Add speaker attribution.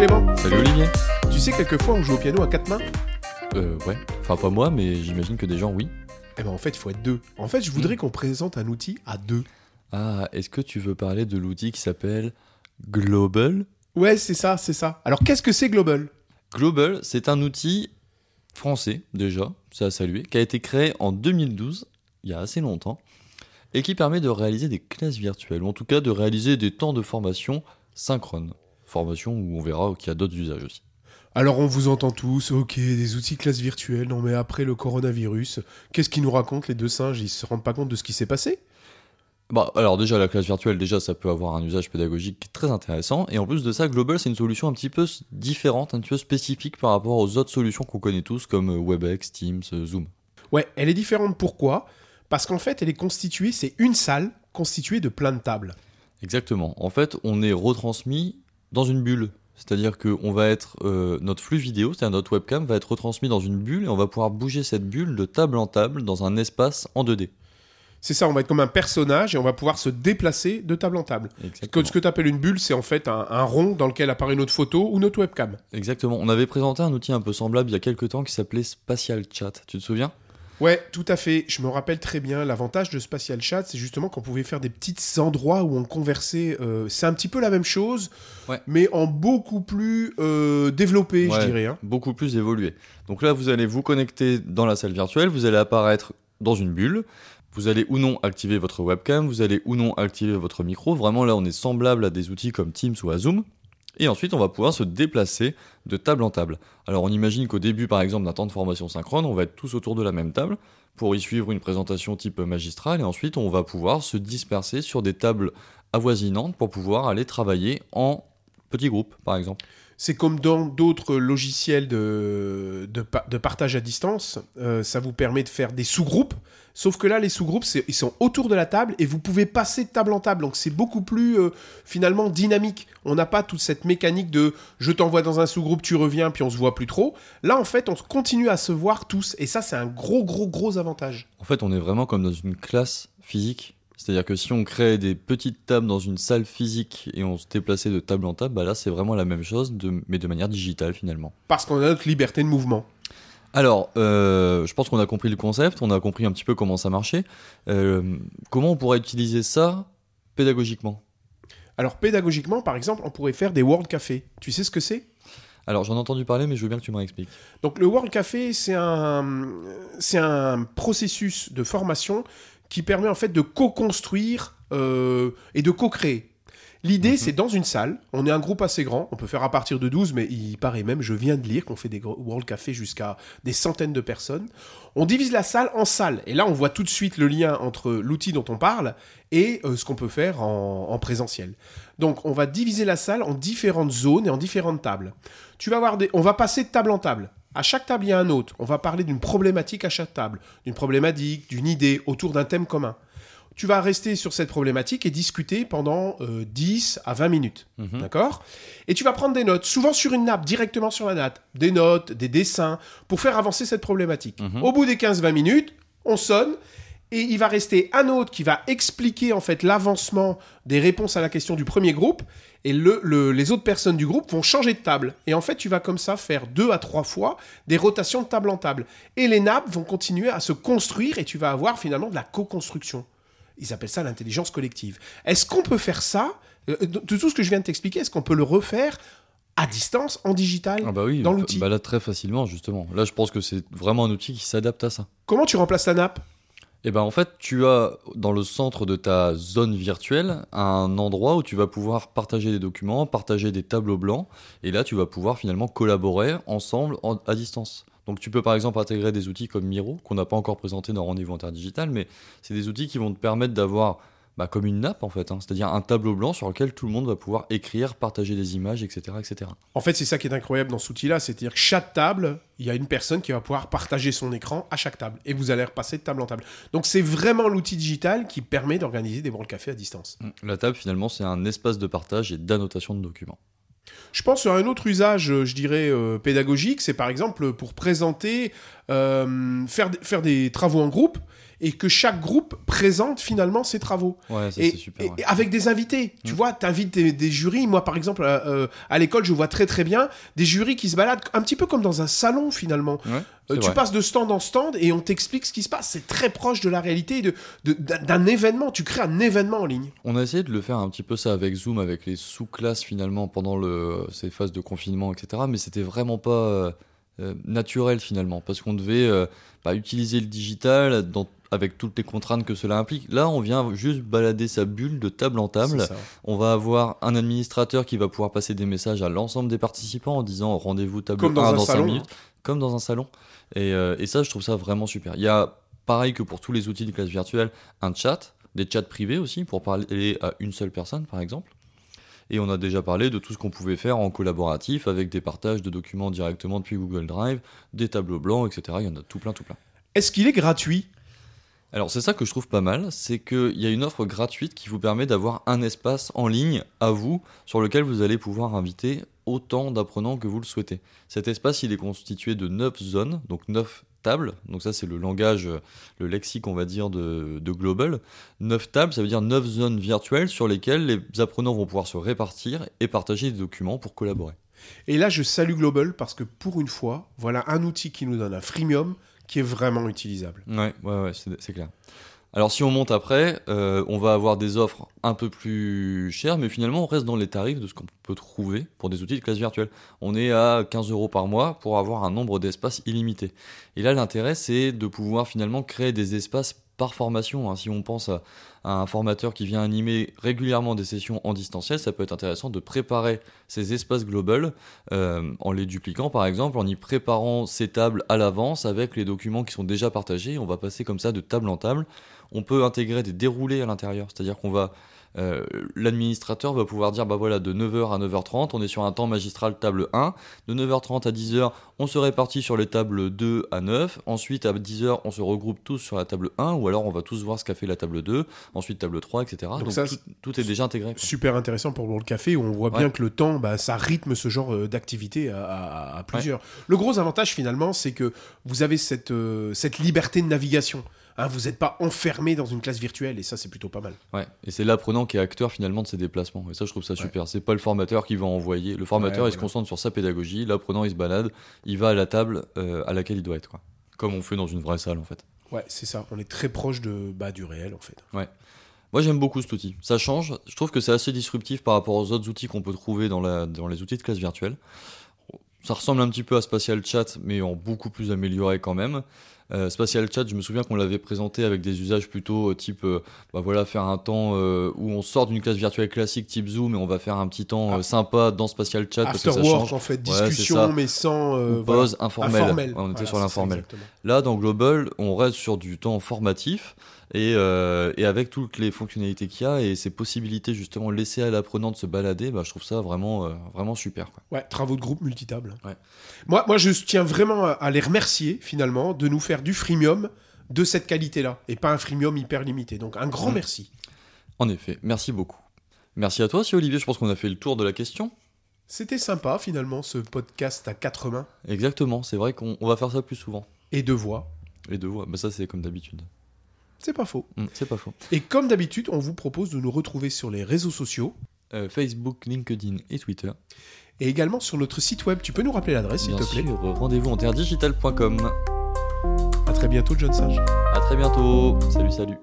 Speaker 1: Clément.
Speaker 2: Salut Olivier.
Speaker 1: Tu sais, quelquefois on joue au piano à quatre mains?
Speaker 2: Euh, ouais. Enfin, pas moi, mais j'imagine que des gens, oui.
Speaker 1: Eh ben en fait, il faut être deux. En fait, je voudrais qu'on présente un outil à deux.
Speaker 2: Ah, est-ce que tu veux parler de l'outil qui s'appelle Global?
Speaker 1: Ouais, c'est ça, c'est ça. Alors qu'est-ce que c'est Global?
Speaker 2: Global, c'est un outil français, déjà, c'est à saluer, qui a été créé en 2012, il y a assez longtemps, et qui permet de réaliser des classes virtuelles, ou en tout cas de réaliser des temps de formation synchrones. Formation où on verra qu'il y a d'autres usages aussi.
Speaker 1: Alors on vous entend tous, ok, des outils classe virtuelle, non mais après le coronavirus, qu'est-ce qu'ils nous racontent les deux singes? Ils se rendent pas compte de ce qui s'est passé?
Speaker 2: Bah, alors déjà, la classe virtuelle, déjà, ça peut avoir un usage pédagogique très intéressant. Et en plus de ça, Global, c'est une solution un petit peu différente, un petit peu spécifique par rapport aux autres solutions qu'on connaît tous, comme euh, WebEx, Teams, euh, Zoom.
Speaker 1: Ouais, elle est différente pourquoi? Parce qu'en fait, elle est constituée, c'est une salle constituée de plein de tables.
Speaker 2: Exactement. En fait, on est retransmis dans une bulle. C'est-à-dire que on va être, euh, notre flux vidéo, c'est-à-dire notre webcam, va être retransmis dans une bulle et on va pouvoir bouger cette bulle de table en table dans un espace en 2D.
Speaker 1: C'est ça, on va être comme un personnage et on va pouvoir se déplacer de table en table.
Speaker 2: Exactement.
Speaker 1: Ce que tu appelles une bulle, c'est en fait un, un rond dans lequel apparaît notre photo ou notre webcam.
Speaker 2: Exactement. On avait présenté un outil un peu semblable il y a quelques temps qui s'appelait Spatial Chat. Tu te souviens?
Speaker 1: Ouais, tout à fait. Je me rappelle très bien. L'avantage de Spatial Chat, c'est justement qu'on pouvait faire des petits endroits où on conversait. euh, c'est un petit peu la même chose,
Speaker 2: Ouais.
Speaker 1: mais en beaucoup plus euh, développé,
Speaker 2: Ouais.
Speaker 1: je dirais. hein.
Speaker 2: beaucoup plus évolué. Donc là, vous allez vous connecter dans la salle virtuelle, vous allez apparaître dans une bulle, vous allez ou non activer votre webcam, vous allez ou non activer votre micro. Vraiment, là, on est semblable à des outils comme Teams ou à Zoom. Et ensuite, on va pouvoir se déplacer de table en table. Alors, on imagine qu'au début, par exemple, d'un temps de formation synchrone, on va être tous autour de la même table pour y suivre une présentation type magistrale. Et ensuite, on va pouvoir se disperser sur des tables avoisinantes pour pouvoir aller travailler en petits groupes, par exemple.
Speaker 1: C'est comme dans d'autres logiciels de, de, pa- de partage à distance. euh, ça vous permet de faire des sous-groupes. Sauf que là, les sous-groupes, ils sont autour de la table et vous pouvez passer de table en table. Donc c'est beaucoup plus euh, finalement dynamique. On n'a pas toute cette mécanique de je t'envoie dans un sous-groupe, tu reviens, puis on se voit plus trop. Là, en fait, on continue à se voir tous. Et ça, c'est un gros, gros, gros avantage.
Speaker 2: En fait, on est vraiment comme dans une classe physique. C'est-à-dire que si on crée des petites tables dans une salle physique et on se déplaçait de table en table, bah là c'est vraiment la même chose, de- mais de manière digitale finalement.
Speaker 1: Parce qu'on a notre liberté de mouvement.
Speaker 2: Alors, euh, je pense qu'on a compris le concept, on a compris un petit peu comment ça marchait. Euh, comment on pourrait utiliser ça pédagogiquement?
Speaker 1: Alors pédagogiquement, par exemple, on pourrait faire des World Café. Tu sais ce que c'est?
Speaker 2: Alors j'en ai entendu parler, mais je veux bien que tu me réexpliques.
Speaker 1: Donc le World Café, c'est un, c'est un processus de formation qui permet en fait de co-construire euh, et de co-créer. L'idée, c'est dans une salle, on est un groupe assez grand, on peut faire à partir de 12, mais il paraît même, je viens de lire qu'on fait des World Café jusqu'à des centaines de personnes. On divise la salle en salles, et là on voit tout de suite le lien entre l'outil dont on parle et euh, ce qu'on peut faire en, en présentiel. Donc on va diviser la salle en différentes zones et en différentes tables. Tu vas voir des... On va passer de table en table. À chaque table, il y a un hôte. On va parler d'une problématique à chaque table, d'une problématique, d'une idée autour d'un thème commun. Tu vas rester sur cette problématique et discuter pendant euh, 10 à 20 minutes.
Speaker 2: Mhm.
Speaker 1: D'accord? Et tu vas prendre des notes, souvent sur une nappe, directement sur la nappe. Des notes, des dessins, pour faire avancer cette problématique.
Speaker 2: Mhm.
Speaker 1: Au bout des 15-20 minutes, on sonne et il va rester un autre qui va expliquer en fait l'avancement des réponses à la question du premier groupe et le, le- les autres personnes du groupe vont changer de table. Et en fait, tu vas comme ça faire deux à trois fois des rotations de table en table. Et les nappes vont continuer à se construire et tu vas avoir finalement de la co-construction. Ils appellent ça l'intelligence collective. Est-ce qu'on peut faire ça? Euh, De tout ce que je viens de t'expliquer, est-ce qu'on peut le refaire à distance, en digital
Speaker 2: Ah bah oui,
Speaker 1: Dans
Speaker 2: fa-
Speaker 1: l'outil?
Speaker 2: Bah là très facilement justement. Là je pense que c'est vraiment un outil qui s'adapte à ça.
Speaker 1: Comment tu remplaces la nappe?
Speaker 2: Et ben en fait, tu as dans le centre de ta zone virtuelle un endroit où tu vas pouvoir partager des documents, partager des tableaux blancs, et là tu vas pouvoir finalement collaborer ensemble en- à distance. Donc tu peux par exemple intégrer des outils comme Miro, qu'on n'a pas encore présenté dans Rendez-vous Interdigital, mais c'est des outils qui vont te permettre d'avoir bah, comme une nappe en fait, hein, c'est-à-dire un tableau blanc sur lequel tout le monde va pouvoir écrire, partager des images, etc. etc.
Speaker 1: En fait, c'est ça qui est incroyable dans cet outil-là, c'est-à-dire que chaque table, il y a une personne qui va pouvoir partager son écran à chaque table, et vous allez repasser de table en table. Donc c'est vraiment l'outil digital qui permet d'organiser des World Café à distance.
Speaker 2: La table finalement c'est un espace de partage et d'annotation de documents.
Speaker 1: Je pense à un autre usage, euh, je dirais, euh, pédagogique, c'est par exemple pour présenter, euh, faire, faire des travaux en groupe et que chaque groupe présente finalement ses travaux.
Speaker 2: Ouais, ça
Speaker 1: Et,
Speaker 2: c'est super.
Speaker 1: et-
Speaker 2: ouais.
Speaker 1: et avec des invités, tu
Speaker 2: Mm.
Speaker 1: vois, t'invites des, des jurys. Moi, par exemple, euh, euh, à l'école, je vois très très bien des jurys qui se baladent un petit peu comme dans un salon finalement.
Speaker 2: Ouais,
Speaker 1: Euh, tu
Speaker 2: vrai.
Speaker 1: passes de stand en stand et on t'explique ce qui se passe. C'est très proche de la réalité, et de, d'un événement. Tu crées un événement en ligne.
Speaker 2: On a essayé de le faire un petit peu ça avec Zoom, avec les sous-classes finalement pendant le, ces phases de confinement, etc. Mais c'était vraiment pas euh, naturel finalement, parce qu'on devait euh, bah, utiliser le digital dans- avec toutes les contraintes que cela implique. Là, on vient juste balader sa bulle de table en table. On va avoir un administrateur qui va pouvoir passer des messages à l'ensemble des participants en disant rendez-vous table
Speaker 1: Comme dans
Speaker 2: 1
Speaker 1: un
Speaker 2: dans 5
Speaker 1: salon.
Speaker 2: minutes, comme dans un salon. Et, euh, et ça, je trouve ça vraiment super. Il y a, pareil que pour tous les outils de classe virtuelle, un chat, des chats privés aussi pour parler à une seule personne, par exemple. Et on a déjà parlé de tout ce qu'on pouvait faire en collaboratif avec des partages de documents directement depuis Google Drive, des tableaux blancs, etc. Il y en a tout plein, tout plein.
Speaker 1: Est-ce qu'il est gratuit?
Speaker 2: Alors c'est ça que je trouve pas mal, c'est qu'il y a une offre gratuite qui vous permet d'avoir un espace en ligne à vous sur lequel vous allez pouvoir inviter autant d'apprenants que vous le souhaitez. Cet espace il est constitué de 9 zones, donc 9 tables, donc ça c'est le langage, le lexique on va dire de, de Global. 9 tables, ça veut dire 9 zones virtuelles sur lesquelles les apprenants vont pouvoir se répartir et partager des documents pour collaborer.
Speaker 1: Et là, je salue Global parce que pour une fois, voilà un outil qui nous donne un freemium qui est vraiment utilisable.
Speaker 2: Ouais, ouais, c'est clair. Alors si on monte après, euh, on va avoir des offres un peu plus chères, mais finalement on reste dans les tarifs de ce qu'on peut trouver pour des outils de classe virtuelle. On est à 15 euros par mois pour avoir un nombre d'espaces illimité. Et là l'intérêt c'est de pouvoir finalement créer des espaces par formation. hein. Si on pense à, un formateur qui vient animer régulièrement des sessions en distanciel, ça peut être intéressant de préparer ces espaces global euh, en les dupliquant par exemple, en y préparant ces tables à l'avance avec les documents qui sont déjà partagés. On va passer comme ça de table en table. On peut intégrer des déroulés à l'intérieur, c'est-à-dire qu'on va euh, l'administrateur va pouvoir dire bah voilà de 9h à 9h30 on est sur un temps magistral table 1 de 9h30 à 10h on se répartit sur les tables 2 à 9 ensuite à 10h on se regroupe tous sur la table 1 ou alors on va tous voir ce qu'a fait la table 2 ensuite table 3 etc donc,
Speaker 1: ça,
Speaker 2: tout, tout est déjà intégré quoi.
Speaker 1: Super intéressant pour le café où on voit bien que le temps, bah, ça rythme ce genre euh, d'activité à, à- à plusieurs. Le gros avantage finalement, c'est que vous avez cette, euh, cette liberté de navigation. Hein, vous n'êtes pas enfermé dans une classe virtuelle et ça, c'est plutôt pas mal.
Speaker 2: Ouais, et c'est l'apprenant qui est acteur finalement de ses déplacements. Et ça, je trouve ça super. C'est pas le formateur qui va envoyer. Le formateur,
Speaker 1: Ouais,
Speaker 2: il se concentre sur sa pédagogie. L'apprenant, il se balade. Il va à la table euh, à laquelle il doit être. Quoi. Comme on fait dans une vraie salle, en fait.
Speaker 1: Ouais, c'est ça. On est très proche de, bah, du réel en fait.
Speaker 2: Moi, j'aime beaucoup cet outil. Ça change. Je trouve que c'est assez disruptif par rapport aux autres outils qu'on peut trouver dans, la, dans les outils de classe virtuelle. Ça ressemble un petit peu à Spatial Chat, mais en beaucoup plus amélioré quand même. Euh, Spatial Chat, je me souviens qu'on l'avait présenté avec des usages plutôt euh, type, euh, bah voilà, faire un temps euh, où on sort d'une classe virtuelle classique type Zoom et on va faire un petit temps
Speaker 1: Ah.
Speaker 2: sympa dans Spatial Chat parce que
Speaker 1: After
Speaker 2: ça
Speaker 1: work
Speaker 2: change.
Speaker 1: en fait, discussion mais sans voilà.
Speaker 2: pause informelle. Ouais, on était
Speaker 1: Voilà,
Speaker 2: sur l'informel. Là, dans Global, on reste sur du temps formatif et, euh, et avec toutes les fonctionnalités qu'il y a et ces possibilités justement laissées à l'apprenant de se balader, bah, je trouve ça vraiment, euh, vraiment super. quoi.
Speaker 1: Ouais, travaux de groupe multitable.
Speaker 2: Ouais.
Speaker 1: Moi, moi, je tiens vraiment à les remercier finalement de nous faire du freemium de cette qualité-là et pas un freemium hyper limité. Donc un grand
Speaker 2: Mm.
Speaker 1: merci.
Speaker 2: En effet, merci beaucoup. Merci à toi aussi Olivier, je pense qu'on a fait le tour de la question.
Speaker 1: C'était sympa finalement ce podcast à quatre mains
Speaker 2: Exactement, c'est vrai qu'on on va faire ça plus souvent.
Speaker 1: et deux voix.
Speaker 2: Les deux voix, bah, ça c'est comme d'habitude.
Speaker 1: C'est pas faux.
Speaker 2: Hum, c'est pas faux.
Speaker 1: Et comme d'habitude, on vous propose de nous retrouver sur les réseaux sociaux
Speaker 2: Euh, Facebook, LinkedIn et Twitter.
Speaker 1: et également sur notre site web. Tu peux nous rappeler l'adresse s'il te plaît?
Speaker 2: rendez-vous en terredigital.com.
Speaker 1: Très bientôt, John Sage.
Speaker 2: À très bientôt. Salut, salut.